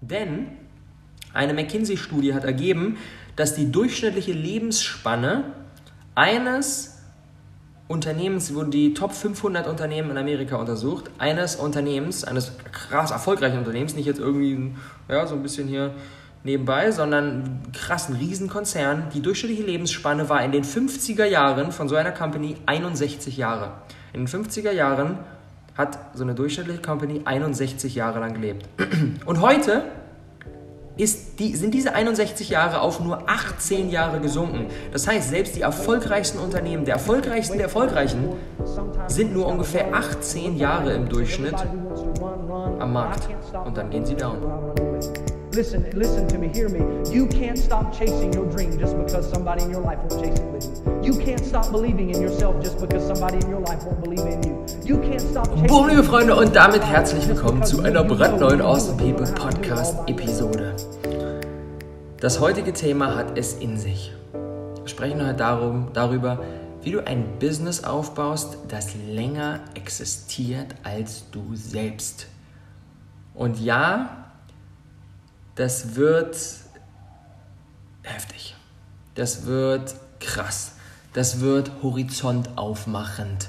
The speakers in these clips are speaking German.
Denn eine McKinsey-Studie hat ergeben, dass die durchschnittliche Lebensspanne eines Unternehmens, wurden die Top 500 Unternehmen in Amerika untersucht, eines Unternehmens, eines krass erfolgreichen Unternehmens, nicht jetzt irgendwie ja, so ein bisschen hier nebenbei, sondern krassen Riesenkonzern. Die durchschnittliche Lebensspanne war in den 50er Jahren von so einer Company 61 Jahre. In den 50er Jahren hat so eine durchschnittliche Company 61 Jahre lang gelebt. Und heute die, sind diese 61 Jahre auf nur 18 Jahre gesunken. Das heißt, selbst die erfolgreichsten Unternehmen, der erfolgreichsten der Erfolgreichen, sind nur ungefähr 18 Jahre im Durchschnitt am Markt. Und dann gehen sie down. Listen, listen to me, hear me. You can't stop chasing your dream just because somebody in your life won't chase it with you. You can't stop believing in yourself just because somebody in your life won't believe in you. You can't stop Boom, liebe Freunde, und damit herzlich willkommen zu einer brandneuen Awesome People Podcast Episode. Das heutige Thema hat es in sich. Wir sprechen heute darum, darüber, wie du ein Business aufbaust, das länger existiert als du selbst. Und ja, das wird heftig. Das wird krass. Das wird horizontaufmachend.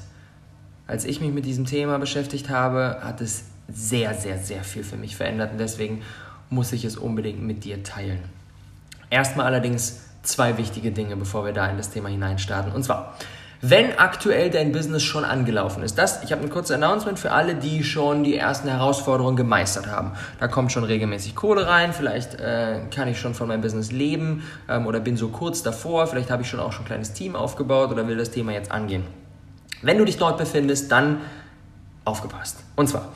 Als ich mich mit diesem Thema beschäftigt habe, hat es sehr, sehr, sehr viel für mich verändert und deswegen muss ich es unbedingt mit dir teilen. Erstmal allerdings zwei wichtige Dinge, bevor wir da in das Thema hineinstarten. Und zwar, wenn aktuell dein Business schon angelaufen ist. Das, ich habe ein kurzes Announcement für alle, die schon die ersten Herausforderungen gemeistert haben. Da kommt schon regelmäßig Kohle rein, vielleicht äh, kann ich schon von meinem Business leben ähm, oder bin so kurz davor, vielleicht habe ich schon auch schon ein kleines Team aufgebaut oder will das Thema jetzt angehen. Wenn du dich dort befindest, dann aufgepasst. Und zwar,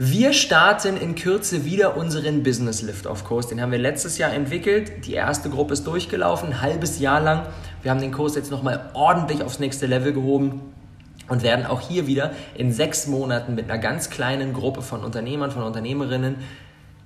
wir starten in Kürze wieder unseren Business Lift of Kurs. Den haben wir letztes Jahr entwickelt. Die erste Gruppe ist durchgelaufen, ein halbes Jahr lang. Wir haben den Kurs jetzt nochmal ordentlich aufs nächste Level gehoben und werden auch hier wieder in sechs Monaten mit einer ganz kleinen Gruppe von Unternehmern, von Unternehmerinnen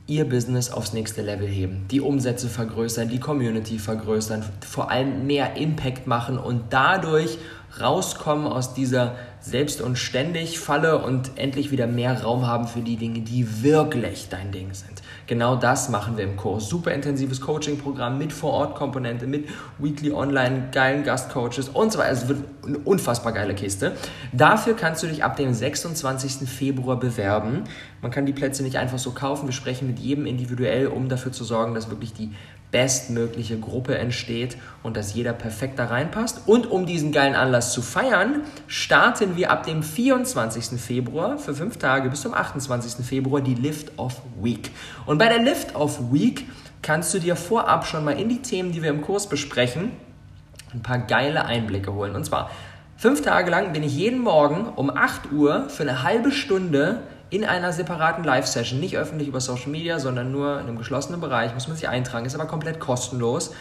ihr Business aufs nächste Level heben, die Umsätze vergrößern, die Community vergrößern, vor allem mehr Impact machen und dadurch rauskommen aus dieser selbst und ständig Falle und endlich wieder mehr Raum haben für die Dinge, die wirklich dein Ding sind. Genau das machen wir im Kurs. Super intensives Coaching-Programm mit Vor-Ort-Komponente, mit Weekly Online, geilen Gastcoaches und so weiter. Es wird eine unfassbar geile Kiste. Dafür kannst du dich ab dem 26. Februar bewerben. Man kann die Plätze nicht einfach so kaufen. Wir sprechen mit jedem individuell, um dafür zu sorgen, dass wirklich die bestmögliche Gruppe entsteht und dass jeder perfekt da reinpasst. Und um diesen geilen Anlass zu feiern, starten wir ab dem 24. Februar für fünf Tage bis zum 28. Februar die Lift of Week. Und bei der Lift of Week kannst du dir vorab schon mal in die Themen, die wir im Kurs besprechen, ein paar geile Einblicke holen. Und zwar fünf Tage lang bin ich jeden Morgen um 8 Uhr für eine halbe Stunde in einer separaten Live-Session, nicht öffentlich über Social Media, sondern nur in einem geschlossenen Bereich, muss man sich eintragen, ist aber komplett kostenlos,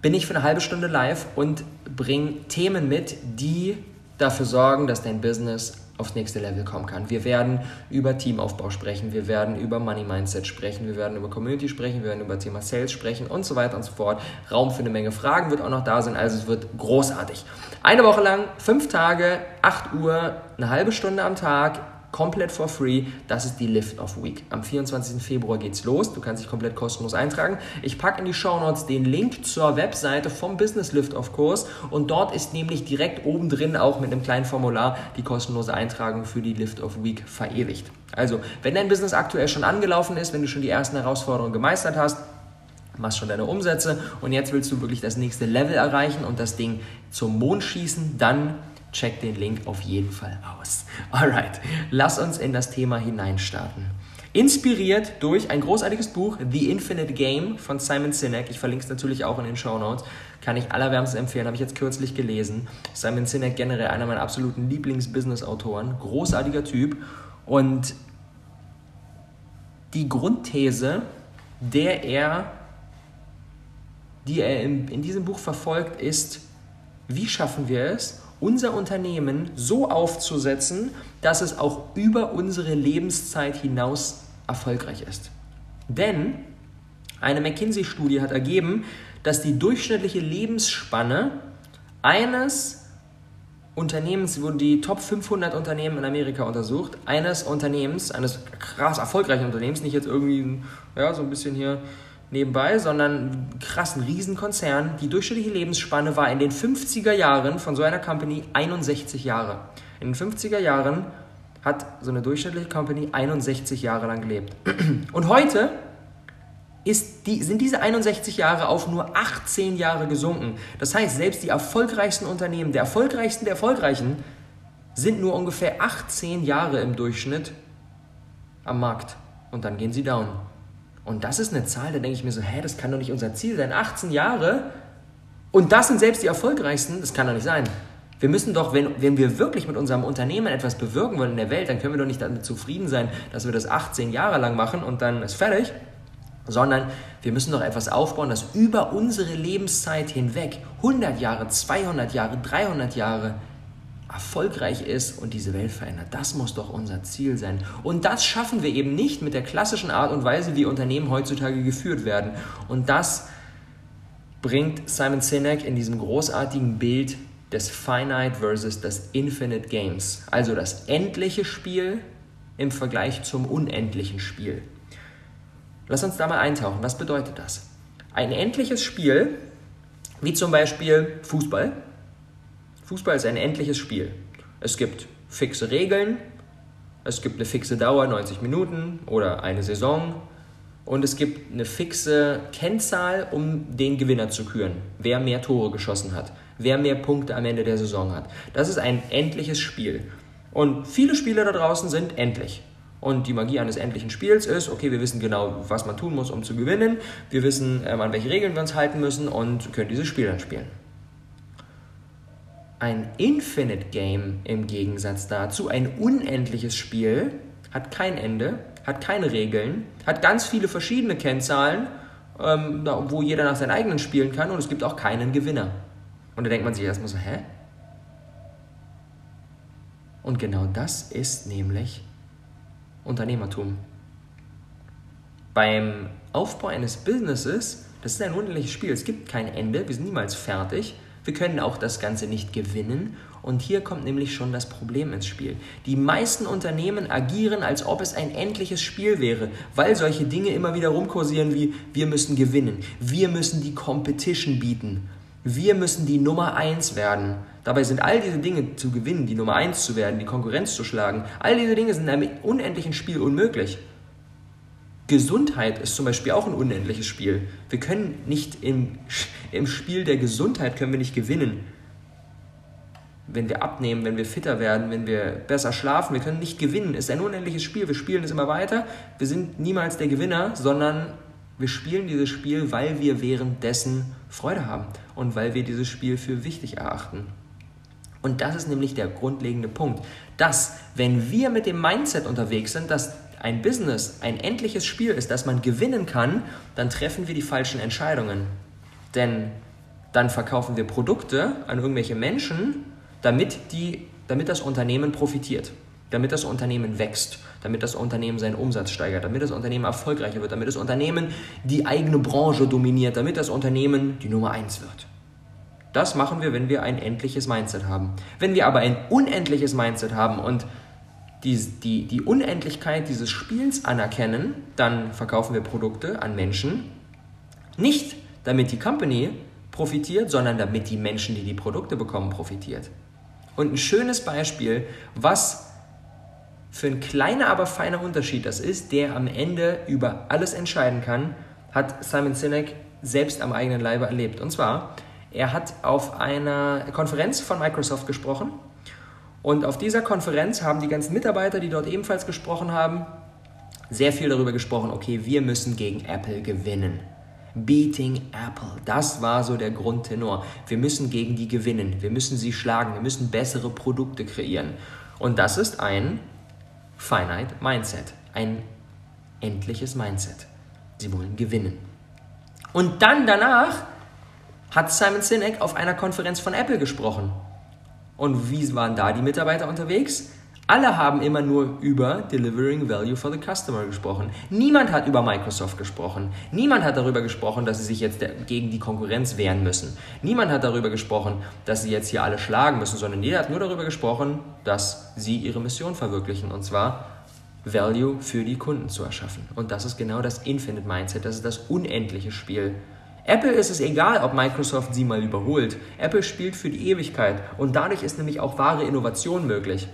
bin ich für eine halbe Stunde live und bringe Themen mit, die dafür sorgen, dass dein Business aufs nächste Level kommen kann. Wir werden über Teamaufbau sprechen, wir werden über Money Mindset sprechen, wir werden über Community sprechen, wir werden über Thema Sales sprechen und so weiter und so fort. Raum für eine Menge Fragen wird auch noch da sein, also es wird großartig. Eine Woche lang, fünf Tage, 8 Uhr, eine halbe Stunde am Tag komplett for free. Das ist die Lift of Week. Am 24. Februar geht's los. Du kannst dich komplett kostenlos eintragen. Ich packe in die Show Notes den Link zur Webseite vom Business Lift of Kurs und dort ist nämlich direkt oben drin auch mit einem kleinen Formular die kostenlose Eintragung für die Lift of Week verewigt. Also, wenn dein Business aktuell schon angelaufen ist, wenn du schon die ersten Herausforderungen gemeistert hast, machst schon deine Umsätze und jetzt willst du wirklich das nächste Level erreichen und das Ding zum Mond schießen, dann check den Link auf jeden Fall aus. Alright, lass uns in das Thema hineinstarten. Inspiriert durch ein großartiges Buch, The Infinite Game von Simon Sinek. Ich verlinke es natürlich auch in den Show Notes. Kann ich allerwärmstens empfehlen, habe ich jetzt kürzlich gelesen. Simon Sinek generell einer meiner absoluten Lieblings-Business-Autoren. Großartiger Typ. Und die Grundthese, der er, die er in, in diesem Buch verfolgt, ist, wie schaffen wir es, unser Unternehmen so aufzusetzen, dass es auch über unsere Lebenszeit hinaus erfolgreich ist. Denn eine McKinsey-Studie hat ergeben, dass die durchschnittliche Lebensspanne eines Unternehmens, wurden die Top 500 Unternehmen in Amerika untersucht. Eines Unternehmens, eines krass erfolgreichen Unternehmens, nicht jetzt irgendwie ja, so ein bisschen hier nebenbei, sondern krassen Riesenkonzern. Die durchschnittliche Lebensspanne war in den 50er Jahren von so einer Company 61 Jahre. In den 50er Jahren hat so eine durchschnittliche Company 61 Jahre lang gelebt. Und heute die, sind diese 61 Jahre auf nur 18 Jahre gesunken. Das heißt, selbst die erfolgreichsten Unternehmen, der erfolgreichsten der erfolgreichen, sind nur ungefähr 18 Jahre im Durchschnitt am Markt. Und dann gehen sie down. Und das ist eine Zahl, da denke ich mir so, hä, das kann doch nicht unser Ziel sein. 18 Jahre und das sind selbst die erfolgreichsten, das kann doch nicht sein. Wir müssen doch, wenn, wenn wir wirklich mit unserem Unternehmen etwas bewirken wollen in der Welt, dann können wir doch nicht damit zufrieden sein, dass wir das 18 Jahre lang machen und dann ist fertig, sondern wir müssen doch etwas aufbauen, das über unsere Lebenszeit hinweg 100 Jahre, 200 Jahre, 300 Jahre erfolgreich ist und diese Welt verändert. Das muss doch unser Ziel sein. Und das schaffen wir eben nicht mit der klassischen Art und Weise, wie Unternehmen heutzutage geführt werden. Und das bringt Simon Sinek in diesem großartigen Bild des Finite versus des Infinite Games. Also das endliche Spiel im Vergleich zum unendlichen Spiel. Lass uns da mal eintauchen. Was bedeutet das? Ein endliches Spiel, wie zum Beispiel Fußball. Fußball ist ein endliches Spiel. Es gibt fixe Regeln, es gibt eine fixe Dauer, 90 Minuten oder eine Saison. Und es gibt eine fixe Kennzahl, um den Gewinner zu küren. Wer mehr Tore geschossen hat, wer mehr Punkte am Ende der Saison hat. Das ist ein endliches Spiel. Und viele Spiele da draußen sind endlich. Und die Magie eines endlichen Spiels ist, okay, wir wissen genau, was man tun muss, um zu gewinnen. Wir wissen, ähm, an welche Regeln wir uns halten müssen und können dieses Spiel dann spielen. Ein Infinite Game im Gegensatz dazu, ein unendliches Spiel, hat kein Ende, hat keine Regeln, hat ganz viele verschiedene Kennzahlen, ähm, wo jeder nach seinen eigenen spielen kann und es gibt auch keinen Gewinner. Und da denkt man sich erstmal so, hä? Und genau das ist nämlich Unternehmertum. Beim Aufbau eines Businesses, das ist ein unendliches Spiel, es gibt kein Ende, wir sind niemals fertig, wir können auch das Ganze nicht gewinnen und hier kommt nämlich schon das Problem ins Spiel. Die meisten Unternehmen agieren, als ob es ein endliches Spiel wäre, weil solche Dinge immer wieder rumkursieren wie wir müssen gewinnen, wir müssen die Competition bieten, wir müssen die Nummer 1 werden. Dabei sind all diese Dinge zu gewinnen, die Nummer 1 zu werden, die Konkurrenz zu schlagen, all diese Dinge sind in einem unendlichen Spiel unmöglich. Gesundheit ist zum Beispiel auch ein unendliches Spiel. Wir können nicht im, im Spiel der Gesundheit können wir nicht gewinnen. Wenn wir abnehmen, wenn wir fitter werden, wenn wir besser schlafen, wir können nicht gewinnen. Es ist ein unendliches Spiel. Wir spielen es immer weiter. Wir sind niemals der Gewinner, sondern wir spielen dieses Spiel, weil wir währenddessen Freude haben und weil wir dieses Spiel für wichtig erachten. Und das ist nämlich der grundlegende Punkt, dass wenn wir mit dem Mindset unterwegs sind, dass ein Business ein endliches Spiel ist, das man gewinnen kann, dann treffen wir die falschen Entscheidungen. Denn dann verkaufen wir Produkte an irgendwelche Menschen, damit, die, damit das Unternehmen profitiert, damit das Unternehmen wächst, damit das Unternehmen seinen Umsatz steigert, damit das Unternehmen erfolgreicher wird, damit das Unternehmen die eigene Branche dominiert, damit das Unternehmen die Nummer eins wird. Das machen wir, wenn wir ein endliches Mindset haben. Wenn wir aber ein unendliches Mindset haben und die, die, die Unendlichkeit dieses Spiels anerkennen, dann verkaufen wir Produkte an Menschen. Nicht damit die Company profitiert, sondern damit die Menschen, die die Produkte bekommen, profitiert. Und ein schönes Beispiel, was für ein kleiner, aber feiner Unterschied das ist, der am Ende über alles entscheiden kann, hat Simon Sinek selbst am eigenen Leibe erlebt. Und zwar, er hat auf einer Konferenz von Microsoft gesprochen und auf dieser Konferenz haben die ganzen Mitarbeiter, die dort ebenfalls gesprochen haben, sehr viel darüber gesprochen, okay, wir müssen gegen Apple gewinnen. Beating Apple, das war so der Grundtenor. Wir müssen gegen die gewinnen, wir müssen sie schlagen, wir müssen bessere Produkte kreieren. Und das ist ein Finite Mindset, ein endliches Mindset. Sie wollen gewinnen. Und dann danach hat Simon Sinek auf einer Konferenz von Apple gesprochen. Und wie waren da die Mitarbeiter unterwegs? Alle haben immer nur über Delivering Value for the Customer gesprochen. Niemand hat über Microsoft gesprochen. Niemand hat darüber gesprochen, dass sie sich jetzt gegen die Konkurrenz wehren müssen. Niemand hat darüber gesprochen, dass sie jetzt hier alle schlagen müssen, sondern jeder hat nur darüber gesprochen, dass sie ihre Mission verwirklichen. Und zwar Value für die Kunden zu erschaffen. Und das ist genau das Infinite Mindset, das ist das unendliche Spiel. Apple ist es egal, ob Microsoft sie mal überholt. Apple spielt für die Ewigkeit und dadurch ist nämlich auch wahre Innovation möglich.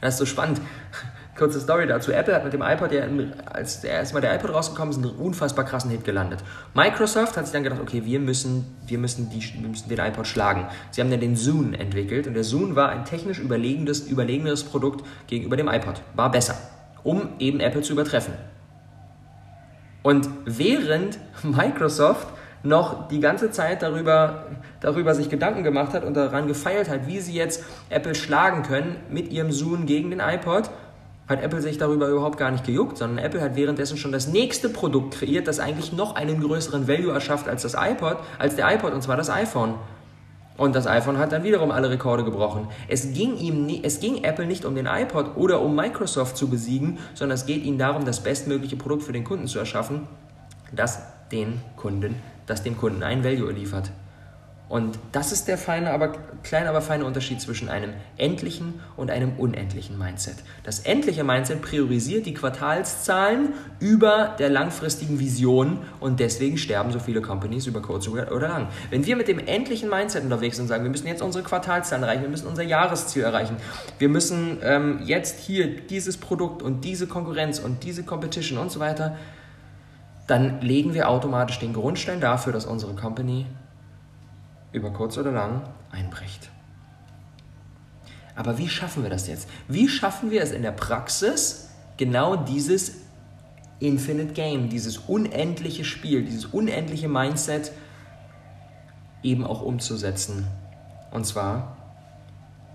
Das ist so spannend. Kurze Story dazu. Apple hat mit dem iPod ja, als erstmal der iPod rausgekommen ist, einen unfassbar krassen Hit gelandet. Microsoft hat sich dann gedacht, okay, wir müssen, wir müssen, die, wir müssen den iPod schlagen. Sie haben dann den Zune entwickelt und der Zune war ein technisch überlegendes, überlegeneres Produkt gegenüber dem iPod. War besser, um eben Apple zu übertreffen. Und während Microsoft noch die ganze Zeit darüber, darüber sich Gedanken gemacht hat und daran gefeilt hat, wie sie jetzt Apple schlagen können mit ihrem Zoom gegen den iPod, hat Apple sich darüber überhaupt gar nicht gejuckt, sondern Apple hat währenddessen schon das nächste Produkt kreiert, das eigentlich noch einen größeren Value erschafft als das iPod, als der iPod, und zwar das iPhone. Und das iPhone hat dann wiederum alle Rekorde gebrochen. Es ging, ihm nie, es ging Apple nicht um den iPod oder um Microsoft zu besiegen, sondern es geht ihnen darum, das bestmögliche Produkt für den Kunden zu erschaffen, das den Kunden das dem Kunden ein Value liefert. Und das ist der feine, aber kleine, aber feine Unterschied zwischen einem endlichen und einem unendlichen Mindset. Das endliche Mindset priorisiert die Quartalszahlen über der langfristigen Vision und deswegen sterben so viele Companies über kurz oder lang. Wenn wir mit dem endlichen Mindset unterwegs sind und sagen, wir müssen jetzt unsere Quartalszahlen erreichen, wir müssen unser Jahresziel erreichen, wir müssen ähm, jetzt hier dieses Produkt und diese Konkurrenz und diese Competition und so weiter, dann legen wir automatisch den Grundstein dafür, dass unsere Company über kurz oder lang einbricht. Aber wie schaffen wir das jetzt? Wie schaffen wir es in der Praxis, genau dieses Infinite Game, dieses unendliche Spiel, dieses unendliche Mindset eben auch umzusetzen? Und zwar,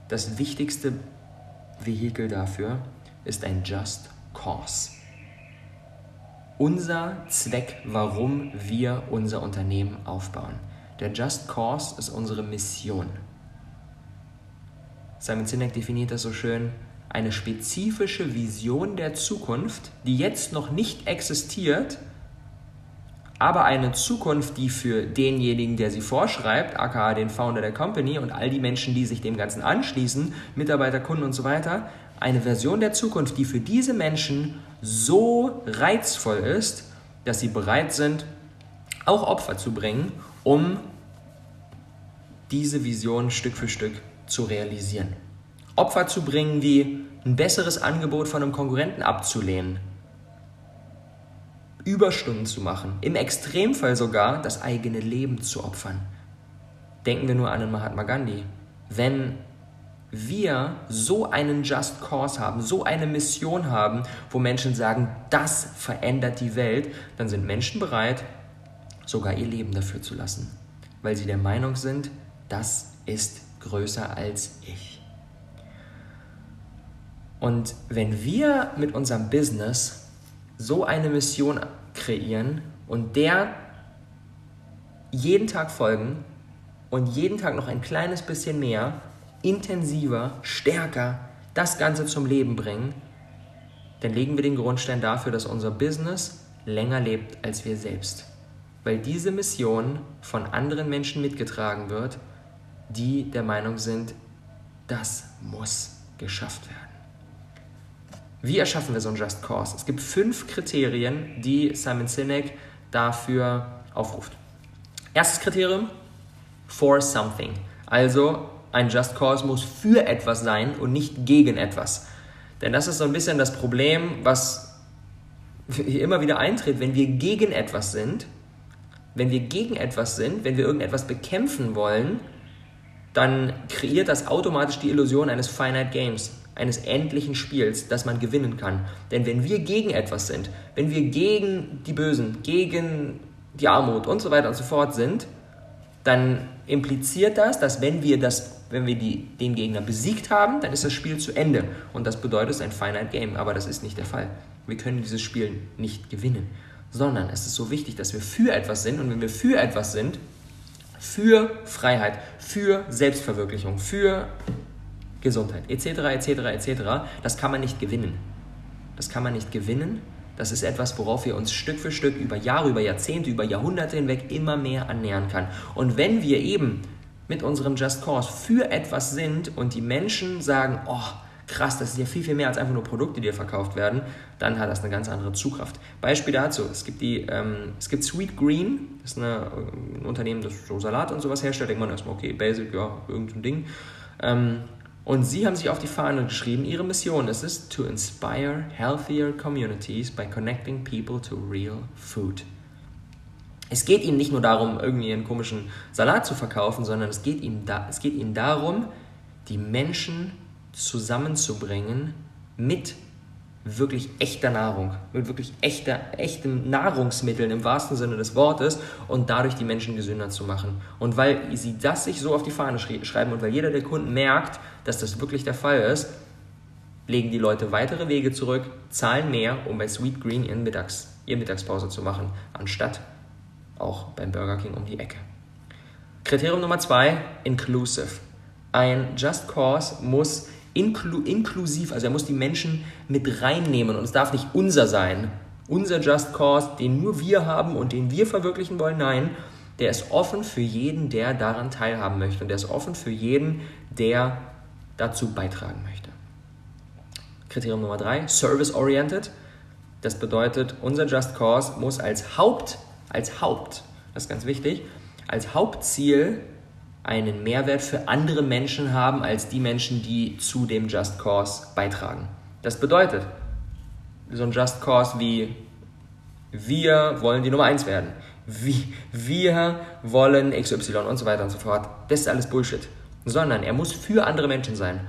das wichtigste Vehikel dafür ist ein Just Cause unser Zweck, warum wir unser Unternehmen aufbauen. Der Just Cause ist unsere Mission. Simon Sinek definiert das so schön, eine spezifische Vision der Zukunft, die jetzt noch nicht existiert, aber eine Zukunft, die für denjenigen, der sie vorschreibt, aka den Founder der Company und all die Menschen, die sich dem Ganzen anschließen, Mitarbeiter, Kunden und so weiter, eine Version der Zukunft, die für diese Menschen so reizvoll ist, dass sie bereit sind, auch Opfer zu bringen, um diese Vision Stück für Stück zu realisieren. Opfer zu bringen, wie ein besseres Angebot von einem Konkurrenten abzulehnen, Überstunden zu machen, im Extremfall sogar das eigene Leben zu opfern. Denken wir nur an den Mahatma Gandhi. Wenn wir so einen Just Cause haben, so eine Mission haben, wo Menschen sagen, das verändert die Welt, dann sind Menschen bereit, sogar ihr Leben dafür zu lassen, weil sie der Meinung sind, das ist größer als ich. Und wenn wir mit unserem Business so eine Mission kreieren und der jeden Tag folgen und jeden Tag noch ein kleines bisschen mehr, intensiver, stärker das Ganze zum Leben bringen, dann legen wir den Grundstein dafür, dass unser Business länger lebt als wir selbst. Weil diese Mission von anderen Menschen mitgetragen wird, die der Meinung sind, das muss geschafft werden. Wie erschaffen wir so einen Just Cause? Es gibt fünf Kriterien, die Simon Sinek dafür aufruft. Erstes Kriterium, for something. Also ein Just Cause muss für etwas sein und nicht gegen etwas. Denn das ist so ein bisschen das Problem, was hier immer wieder eintritt, wenn wir gegen etwas sind, wenn wir gegen etwas sind, wenn wir irgendetwas bekämpfen wollen, dann kreiert das automatisch die Illusion eines Finite Games, eines endlichen Spiels, das man gewinnen kann. Denn wenn wir gegen etwas sind, wenn wir gegen die Bösen, gegen die Armut und so weiter und so fort sind, dann impliziert das, dass wenn wir, das, wenn wir die, den Gegner besiegt haben, dann ist das Spiel zu Ende. Und das bedeutet, ein Finite Game. Aber das ist nicht der Fall. Wir können dieses Spiel nicht gewinnen. Sondern es ist so wichtig, dass wir für etwas sind. Und wenn wir für etwas sind, für Freiheit, für Selbstverwirklichung, für Gesundheit, etc., etc., etc., das kann man nicht gewinnen. Das kann man nicht gewinnen. Das ist etwas, worauf wir uns Stück für Stück über Jahre, über Jahrzehnte, über Jahrhunderte hinweg immer mehr annähern kann. Und wenn wir eben mit unserem Just Cause für etwas sind und die Menschen sagen, oh, krass, das ist ja viel, viel mehr als einfach nur Produkte, die hier verkauft werden, dann hat das eine ganz andere Zugkraft. Beispiel dazu, es gibt, die, ähm, es gibt Sweet Green, das ist eine, ein Unternehmen, das so Salat und sowas herstellt, denkt man erstmal, okay, basic, ja, irgendein Ding. Ähm, und sie haben sich auf die Fahne geschrieben, ihre Mission ist es, to inspire healthier communities by connecting people to real food. Es geht ihnen nicht nur darum, irgendwie einen komischen Salat zu verkaufen, sondern es geht ihnen, da, es geht ihnen darum, die Menschen zusammenzubringen mit wirklich echter Nahrung, mit wirklich echter, echten Nahrungsmitteln im wahrsten Sinne des Wortes und dadurch die Menschen gesünder zu machen. Und weil sie das sich so auf die Fahne schreiben und weil jeder der Kunden merkt, dass das wirklich der Fall ist, legen die Leute weitere Wege zurück, zahlen mehr, um bei Sweet Green ihren Mittags, ihre Mittagspause zu machen, anstatt auch beim Burger King um die Ecke. Kriterium Nummer zwei, inclusive. Ein Just Cause muss inklu inklusiv, also er muss die Menschen mit reinnehmen und es darf nicht unser sein. Unser Just Cause, den nur wir haben und den wir verwirklichen wollen, nein, der ist offen für jeden, der daran teilhaben möchte und der ist offen für jeden, der dazu beitragen möchte. Kriterium Nummer drei, service-oriented. Das bedeutet, unser Just Cause muss als Haupt, als Haupt, das ist ganz wichtig, als Hauptziel einen Mehrwert für andere Menschen haben als die Menschen, die zu dem Just Cause beitragen. Das bedeutet, so ein Just Cause wie wir wollen die Nummer 1 werden, wie, wir wollen XY und so weiter und so fort, das ist alles Bullshit. Sondern er muss für andere Menschen sein.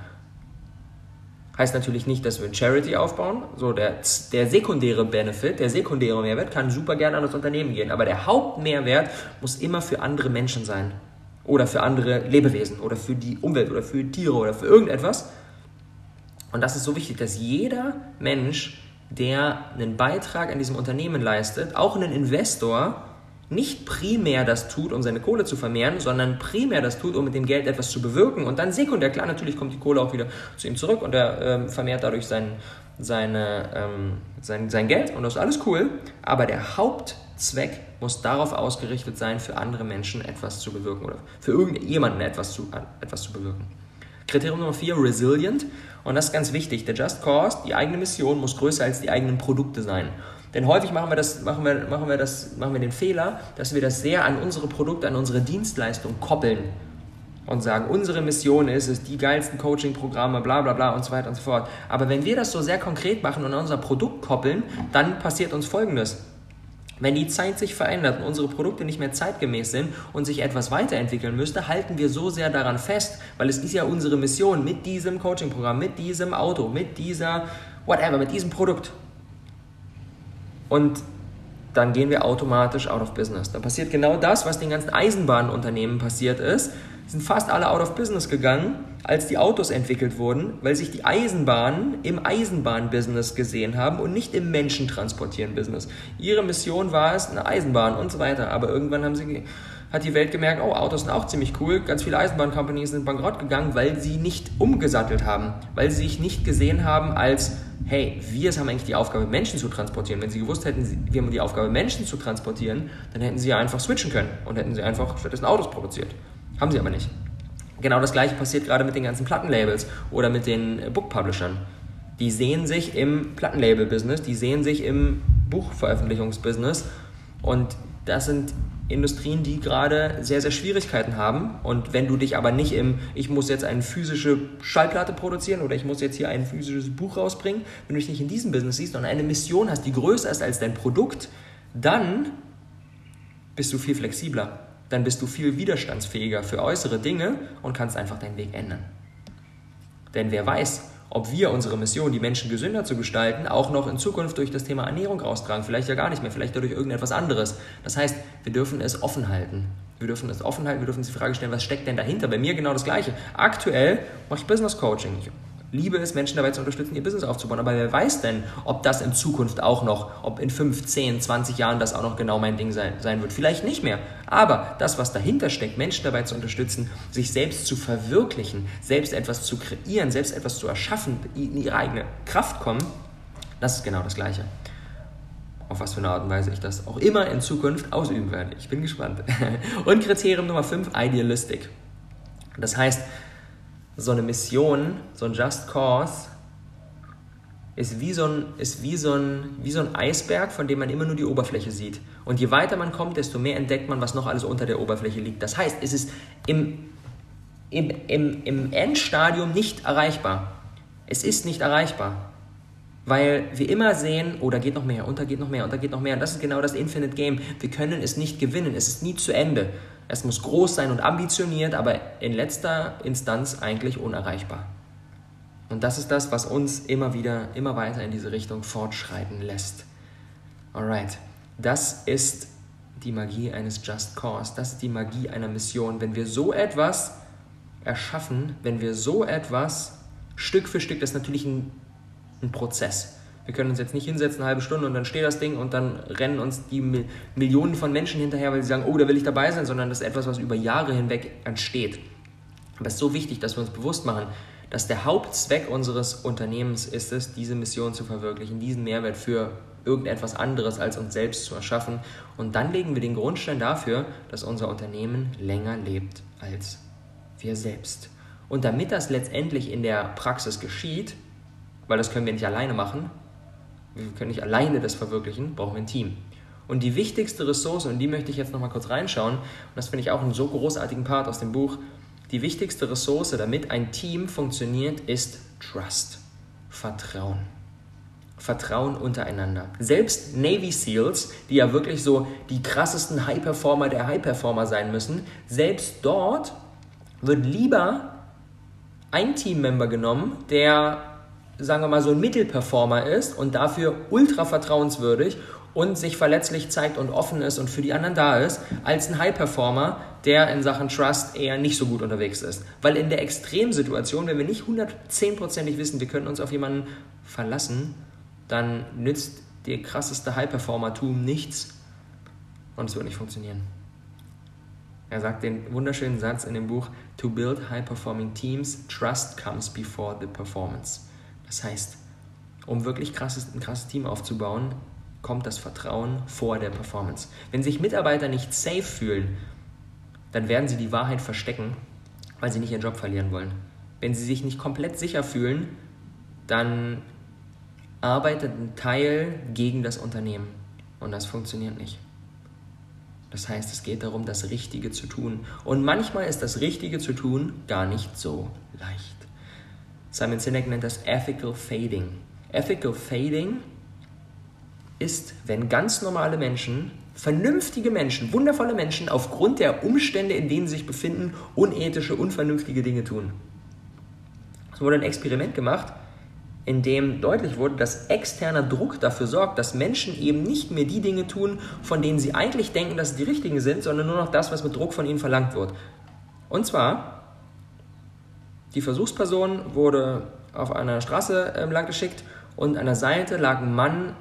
Heißt natürlich nicht, dass wir ein Charity aufbauen. So der, der sekundäre Benefit, der sekundäre Mehrwert kann super gerne an das Unternehmen gehen. Aber der Hauptmehrwert muss immer für andere Menschen sein oder für andere Lebewesen oder für die Umwelt oder für Tiere oder für irgendetwas. Und das ist so wichtig, dass jeder Mensch, der einen Beitrag an diesem Unternehmen leistet, auch ein Investor, nicht primär das tut, um seine Kohle zu vermehren, sondern primär das tut, um mit dem Geld etwas zu bewirken. Und dann sekundär, klar, natürlich kommt die Kohle auch wieder zu ihm zurück und er ähm, vermehrt dadurch sein, seine, ähm, sein, sein Geld und das ist alles cool. Aber der Hauptzweck muss darauf ausgerichtet sein, für andere Menschen etwas zu bewirken oder für irgendjemanden etwas zu, etwas zu bewirken. Kriterium Nummer 4, resilient. Und das ist ganz wichtig. Der Just Cause, die eigene Mission muss größer als die eigenen Produkte sein. Denn häufig machen wir, das, machen, wir, machen, wir das, machen wir den Fehler, dass wir das sehr an unsere Produkte, an unsere Dienstleistung koppeln und sagen, unsere Mission ist es, die geilsten Coaching-Programme, bla bla bla und so weiter und so fort. Aber wenn wir das so sehr konkret machen und an unser Produkt koppeln, dann passiert uns Folgendes. Wenn die Zeit sich verändert und unsere Produkte nicht mehr zeitgemäß sind und sich etwas weiterentwickeln müsste, halten wir so sehr daran fest, weil es ist ja unsere Mission mit diesem Coaching-Programm, mit diesem Auto, mit dieser, whatever, mit diesem Produkt. Und dann gehen wir automatisch out of business. Dann passiert genau das, was den ganzen Eisenbahnunternehmen passiert ist. Sind fast alle out of business gegangen, als die Autos entwickelt wurden, weil sich die Eisenbahnen im Eisenbahnbusiness gesehen haben und nicht im Menschentransportieren-Business. Ihre Mission war es, eine Eisenbahn und so weiter. Aber irgendwann haben sie, hat die Welt gemerkt, oh, Autos sind auch ziemlich cool. Ganz viele Eisenbahncompanies sind bankrott gegangen, weil sie nicht umgesattelt haben, weil sie sich nicht gesehen haben als hey, wir haben eigentlich die Aufgabe, Menschen zu transportieren. Wenn sie gewusst hätten, wir haben die Aufgabe, Menschen zu transportieren, dann hätten sie ja einfach switchen können und hätten sie einfach stattdessen Autos produziert. Haben sie aber nicht. Genau das gleiche passiert gerade mit den ganzen Plattenlabels oder mit den Book-Publishern. Die sehen sich im Plattenlabel-Business, die sehen sich im Buchveröffentlichungsbusiness und das sind Industrien, die gerade sehr, sehr Schwierigkeiten haben. Und wenn du dich aber nicht im, ich muss jetzt eine physische Schallplatte produzieren oder ich muss jetzt hier ein physisches Buch rausbringen, wenn du dich nicht in diesem Business siehst und eine Mission hast, die größer ist als dein Produkt, dann bist du viel flexibler. Dann bist du viel widerstandsfähiger für äußere Dinge und kannst einfach deinen Weg ändern. Denn wer weiß, ob wir unsere Mission, die Menschen gesünder zu gestalten, auch noch in Zukunft durch das Thema Ernährung raustragen. Vielleicht ja gar nicht mehr, vielleicht dadurch irgendetwas anderes. Das heißt, wir dürfen es offen halten. Wir dürfen es offen halten, wir dürfen uns die Frage stellen, was steckt denn dahinter? Bei mir genau das Gleiche. Aktuell mache ich Business Coaching. Liebe es, Menschen dabei zu unterstützen, ihr Business aufzubauen. Aber wer weiß denn, ob das in Zukunft auch noch, ob in 5, 10, 20 Jahren das auch noch genau mein Ding sein, sein wird. Vielleicht nicht mehr. Aber das, was dahinter steckt, Menschen dabei zu unterstützen, sich selbst zu verwirklichen, selbst etwas zu kreieren, selbst etwas zu erschaffen, in ihre eigene Kraft kommen, das ist genau das Gleiche. Auf was für eine Art und Weise ich das auch immer in Zukunft ausüben werde. Ich bin gespannt. Und Kriterium Nummer 5, Idealistic. Das heißt, so eine Mission, so ein Just Cause, ist wie so ein, ist wie so ein, wie so ein Eisberg, von dem man immer nur die Oberfläche sieht. Und je weiter man kommt, desto mehr entdeckt man, was noch alles unter der Oberfläche liegt. Das heißt, es ist im, im, im, im Endstadium nicht erreichbar. Es ist nicht erreichbar. Weil wir immer sehen, oh, da geht noch mehr, da geht noch mehr, da geht noch mehr. Und das ist genau das Infinite Game. Wir können es nicht gewinnen. Es ist nie zu Ende. Es muss groß sein und ambitioniert, aber in letzter Instanz eigentlich unerreichbar. Und das ist das, was uns immer wieder, immer weiter in diese Richtung fortschreiten lässt. Alright, das ist die Magie eines Just Cause, das ist die Magie einer Mission. Wenn wir so etwas erschaffen, wenn wir so etwas Stück für Stück, das ist natürlich ein, ein Prozess. Wir können uns jetzt nicht hinsetzen, eine halbe Stunde und dann steht das Ding und dann rennen uns die Millionen von Menschen hinterher, weil sie sagen, oh, da will ich dabei sein, sondern das ist etwas, was über Jahre hinweg entsteht. Aber es ist so wichtig, dass wir uns bewusst machen, dass der Hauptzweck unseres Unternehmens ist es, diese Mission zu verwirklichen, diesen Mehrwert für irgendetwas anderes als uns selbst zu erschaffen. Und dann legen wir den Grundstein dafür, dass unser Unternehmen länger lebt als wir selbst. Und damit das letztendlich in der Praxis geschieht, weil das können wir nicht alleine machen, wir können nicht alleine das verwirklichen, brauchen wir ein Team. Und die wichtigste Ressource, und die möchte ich jetzt nochmal kurz reinschauen, und das finde ich auch einen so großartigen Part aus dem Buch, die wichtigste Ressource, damit ein Team funktioniert, ist Trust, Vertrauen. Vertrauen untereinander. Selbst Navy SEALs, die ja wirklich so die krassesten High-Performer der High-Performer sein müssen, selbst dort wird lieber ein Teammember genommen, der sagen wir mal, so ein Mittelperformer ist und dafür ultra vertrauenswürdig und sich verletzlich zeigt und offen ist und für die anderen da ist, als ein High-Performer, der in Sachen Trust eher nicht so gut unterwegs ist. Weil in der Extremsituation, wenn wir nicht 110%ig wissen, wir können uns auf jemanden verlassen, dann nützt der krasseste High-Performer-Tum nichts und es wird nicht funktionieren. Er sagt den wunderschönen Satz in dem Buch, To build high-performing teams, trust comes before the performance. Das heißt, um wirklich krasses, ein krasses Team aufzubauen, kommt das Vertrauen vor der Performance. Wenn sich Mitarbeiter nicht safe fühlen, dann werden sie die Wahrheit verstecken, weil sie nicht ihren Job verlieren wollen. Wenn sie sich nicht komplett sicher fühlen, dann arbeitet ein Teil gegen das Unternehmen und das funktioniert nicht. Das heißt, es geht darum, das Richtige zu tun. Und manchmal ist das Richtige zu tun gar nicht so leicht. Simon Sinek nennt das Ethical Fading. Ethical Fading ist, wenn ganz normale Menschen, vernünftige Menschen, wundervolle Menschen aufgrund der Umstände, in denen sie sich befinden, unethische, unvernünftige Dinge tun. Es wurde ein Experiment gemacht, in dem deutlich wurde, dass externer Druck dafür sorgt, dass Menschen eben nicht mehr die Dinge tun, von denen sie eigentlich denken, dass sie die richtigen sind, sondern nur noch das, was mit Druck von ihnen verlangt wird. Und zwar die Versuchsperson wurde auf einer Straße äh, lang geschickt und an der Seite lag ein Mann,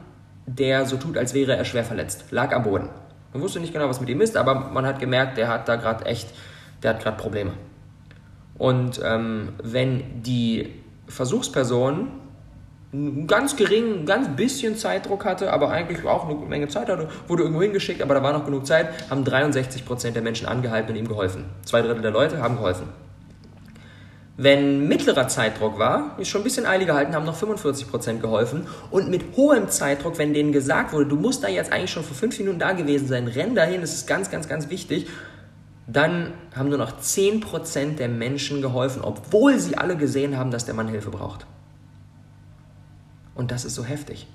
der so tut, als wäre er schwer verletzt, lag am Boden. Man wusste nicht genau, was mit ihm ist, aber man hat gemerkt, der hat da gerade echt, der hat gerade Probleme. Und ähm, wenn die Versuchsperson einen ganz geringen, ganz bisschen Zeitdruck hatte, aber eigentlich auch eine Menge Zeit hatte, wurde irgendwo hingeschickt, aber da war noch genug Zeit, haben 63% der Menschen angehalten und ihm geholfen. Zwei Drittel der Leute haben geholfen. Wenn mittlerer Zeitdruck war, ist schon ein bisschen eilig gehalten, haben noch 45% geholfen. Und mit hohem Zeitdruck, wenn denen gesagt wurde, du musst da jetzt eigentlich schon vor fünf Minuten da gewesen sein, renn dahin, das ist ganz, ganz, ganz wichtig, dann haben nur noch 10% der Menschen geholfen, obwohl sie alle gesehen haben, dass der Mann Hilfe braucht. Und das ist so heftig,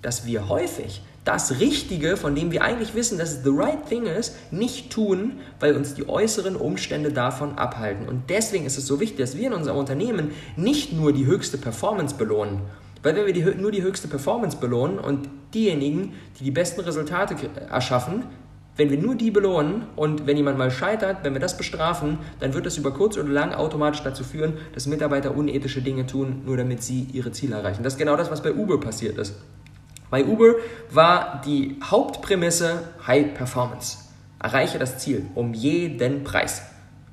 dass wir häufig das Richtige, von dem wir eigentlich wissen, dass es the right thing ist, nicht tun, weil uns die äußeren Umstände davon abhalten. Und deswegen ist es so wichtig, dass wir in unserem Unternehmen nicht nur die höchste Performance belohnen. Weil wenn wir die, nur die höchste Performance belohnen und diejenigen, die die besten Resultate erschaffen, Wenn wir nur die belohnen und wenn jemand mal scheitert, wenn wir das bestrafen, dann wird das über kurz oder lang automatisch dazu führen, dass Mitarbeiter unethische Dinge tun, nur damit sie ihre Ziele erreichen. Das ist genau das, was bei Uber passiert ist. Bei Uber war die Hauptprämisse High Performance. Erreiche das Ziel um jeden Preis.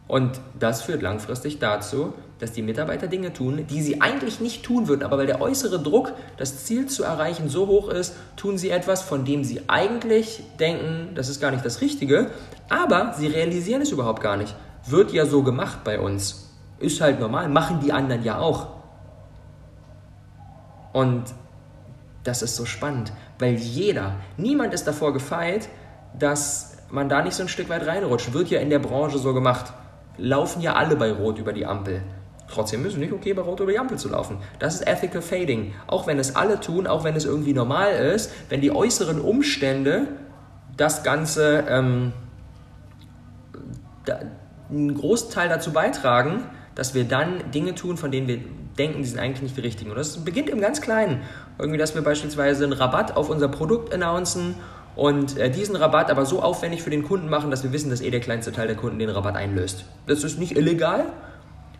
Und das führt langfristig dazu, dass die Mitarbeiter Dinge tun, die sie eigentlich nicht tun würden, aber weil der äußere Druck, das Ziel zu erreichen, so hoch ist, tun sie etwas, von dem sie eigentlich denken, das ist gar nicht das Richtige, aber sie realisieren es überhaupt gar nicht. Wird ja so gemacht bei uns. Ist halt normal, machen die anderen ja auch. Und das ist so spannend, weil jeder, niemand ist davor gefeit, dass man da nicht so ein Stück weit reinrutscht. Wird ja in der Branche so gemacht. Laufen ja alle bei Rot über die Ampel. Trotzdem ist es nicht okay, bei Rot über die Ampel zu laufen. Das ist Ethical Fading. Auch wenn es alle tun, auch wenn es irgendwie normal ist, wenn die äußeren Umstände das Ganze ähm, da, einen Großteil dazu beitragen, dass wir dann Dinge tun, von denen wir denken, die sind eigentlich nicht die richtigen. Und das beginnt im ganz Kleinen. Irgendwie, dass wir beispielsweise einen Rabatt auf unser Produkt announcen und äh, diesen Rabatt aber so aufwendig für den Kunden machen, dass wir wissen, dass eh der kleinste Teil der Kunden den Rabatt einlöst. Das ist nicht illegal,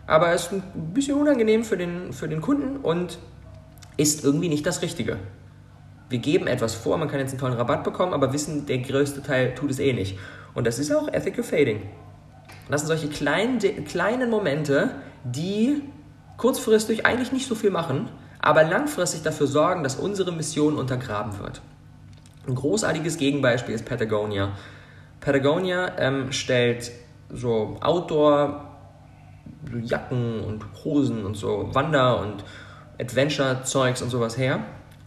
aber es ist ein bisschen unangenehm für den, für den Kunden und ist irgendwie nicht das Richtige. Wir geben etwas vor, man kann jetzt einen tollen Rabatt bekommen, aber wissen, der größte Teil tut es eh nicht. Und das ist auch Ethical Fading. Das sind solche kleinen, kleinen Momente, die kurzfristig eigentlich nicht so viel machen, aber langfristig dafür sorgen, dass unsere Mission untergraben wird. Ein großartiges Gegenbeispiel ist Patagonia. Patagonia ähm, stellt so Outdoor Jacken und Hosen und so Wander- und Adventure-Zeugs und sowas her.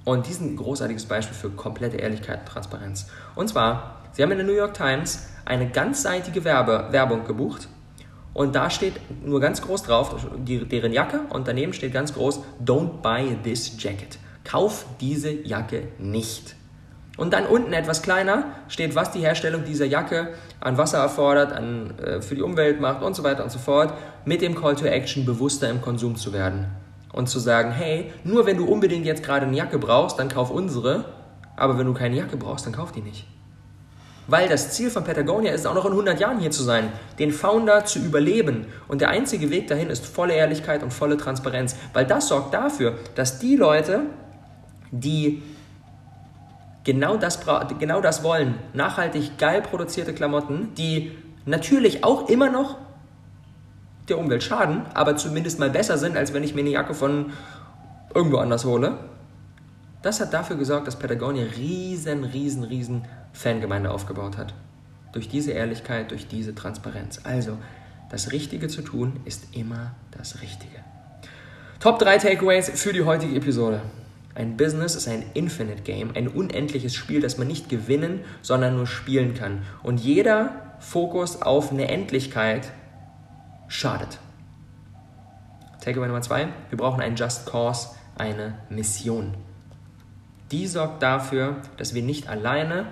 Und die sind ein großartiges Beispiel für komplette Ehrlichkeit und Transparenz. Und zwar, sie haben in der New York Times eine ganzseitige Werbe Werbung gebucht und da steht nur ganz groß drauf, die, deren Jacke und daneben steht ganz groß, Don't buy this jacket. Kauf diese Jacke nicht. Und dann unten etwas kleiner steht, was die Herstellung dieser Jacke an Wasser erfordert, an, äh, für die Umwelt macht und so weiter und so fort, mit dem Call to Action bewusster im Konsum zu werden. Und zu sagen, hey, nur wenn du unbedingt jetzt gerade eine Jacke brauchst, dann kauf unsere, aber wenn du keine Jacke brauchst, dann kauf die nicht. Weil das Ziel von Patagonia ist auch noch in 100 Jahren hier zu sein, den Founder zu überleben. Und der einzige Weg dahin ist volle Ehrlichkeit und volle Transparenz. Weil das sorgt dafür, dass die Leute, die genau das, genau das wollen. Nachhaltig geil produzierte Klamotten, die natürlich auch immer noch der Umwelt schaden, aber zumindest mal besser sind, als wenn ich mir eine Jacke von irgendwo anders hole. Das hat dafür gesorgt, dass Patagonia riesen, riesen, riesen Fangemeinde aufgebaut hat. Durch diese Ehrlichkeit, durch diese Transparenz. Also, das Richtige zu tun ist immer das Richtige. Top 3 Takeaways für die heutige Episode. Ein Business ist ein Infinite Game, ein unendliches Spiel, das man nicht gewinnen, sondern nur spielen kann. Und jeder Fokus auf eine Endlichkeit schadet. Takeaway Nummer zwei: Wir brauchen einen Just Cause, eine Mission. Die sorgt dafür, dass wir nicht alleine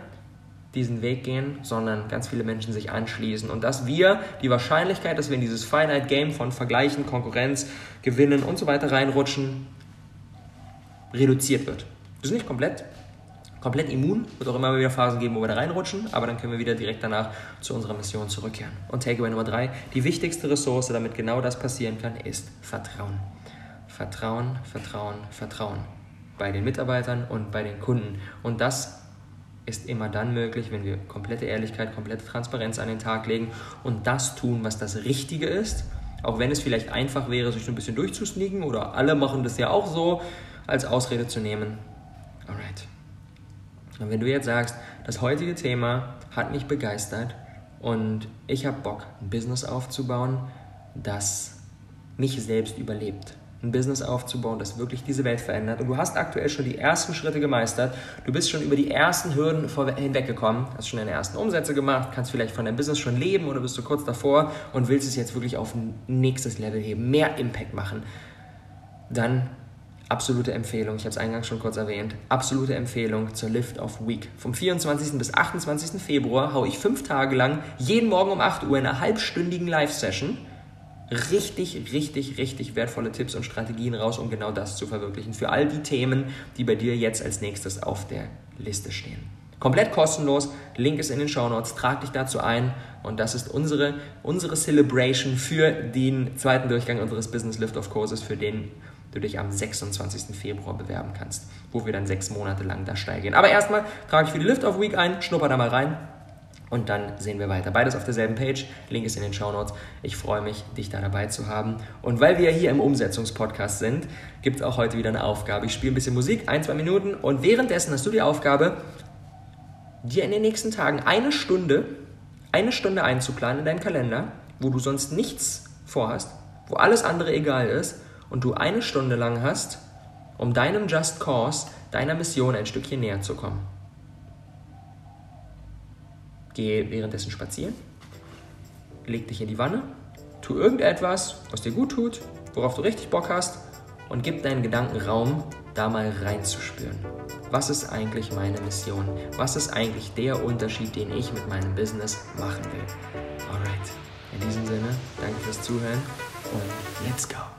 diesen Weg gehen, sondern ganz viele Menschen sich anschließen und dass wir die Wahrscheinlichkeit, dass wir in dieses Finite Game von Vergleichen, Konkurrenz, Gewinnen und so weiter reinrutschen, reduziert wird. Das ist nicht komplett, komplett immun, wird auch immer wieder Phasen geben, wo wir da reinrutschen, aber dann können wir wieder direkt danach zu unserer Mission zurückkehren. Und Takeaway Nummer drei, die wichtigste Ressource, damit genau das passieren kann, ist Vertrauen. Vertrauen, Vertrauen, Vertrauen. Bei den Mitarbeitern und bei den Kunden. Und das ist immer dann möglich, wenn wir komplette Ehrlichkeit, komplette Transparenz an den Tag legen und das tun, was das Richtige ist. Auch wenn es vielleicht einfach wäre, sich ein bisschen durchzusneaken oder alle machen das ja auch so, als Ausrede zu nehmen. Alright. Und wenn du jetzt sagst, das heutige Thema hat mich begeistert und ich habe Bock, ein Business aufzubauen, das mich selbst überlebt. Ein Business aufzubauen, das wirklich diese Welt verändert. Und du hast aktuell schon die ersten Schritte gemeistert. Du bist schon über die ersten Hürden hinweggekommen, hast schon deine ersten Umsätze gemacht, kannst vielleicht von deinem Business schon leben oder bist du kurz davor und willst es jetzt wirklich auf ein nächstes Level heben, mehr Impact machen. Dann absolute Empfehlung, ich habe es eingangs schon kurz erwähnt, absolute Empfehlung zur Lift of Week. Vom 24. bis 28. Februar haue ich fünf Tage lang jeden Morgen um 8 Uhr in einer halbstündigen Live-Session richtig, richtig, richtig wertvolle Tipps und Strategien raus, um genau das zu verwirklichen. Für all die Themen, die bei dir jetzt als nächstes auf der Liste stehen. Komplett kostenlos. Link ist in den Show Notes. Trag dich dazu ein. Und das ist unsere, unsere Celebration für den zweiten Durchgang unseres Business Lift-Off Kurses, für den du dich am 26. Februar bewerben kannst, wo wir dann sechs Monate lang da steigen. Aber erstmal trage ich für die Lift-Off Week ein, schnupper da mal rein und dann sehen wir weiter. Beides auf derselben Page, Link ist in den Show Notes. Ich freue mich, dich da dabei zu haben. Und weil wir hier im Umsetzungspodcast sind, gibt es auch heute wieder eine Aufgabe. Ich spiele ein bisschen Musik, ein, zwei Minuten und währenddessen hast du die Aufgabe, dir in den nächsten Tagen eine Stunde, eine Stunde einzuplanen in deinem Kalender, wo du sonst nichts vorhast, wo alles andere egal ist und du eine Stunde lang hast, um deinem Just Cause, deiner Mission ein Stückchen näher zu kommen. Geh währenddessen spazieren, leg dich in die Wanne, tu irgendetwas, was dir gut tut, worauf du richtig Bock hast und gib deinen Gedanken Raum, da mal reinzuspüren. Was ist eigentlich meine Mission? Was ist eigentlich der Unterschied, den ich mit meinem Business machen will? Alright, in diesem Sinne, danke fürs Zuhören und let's go!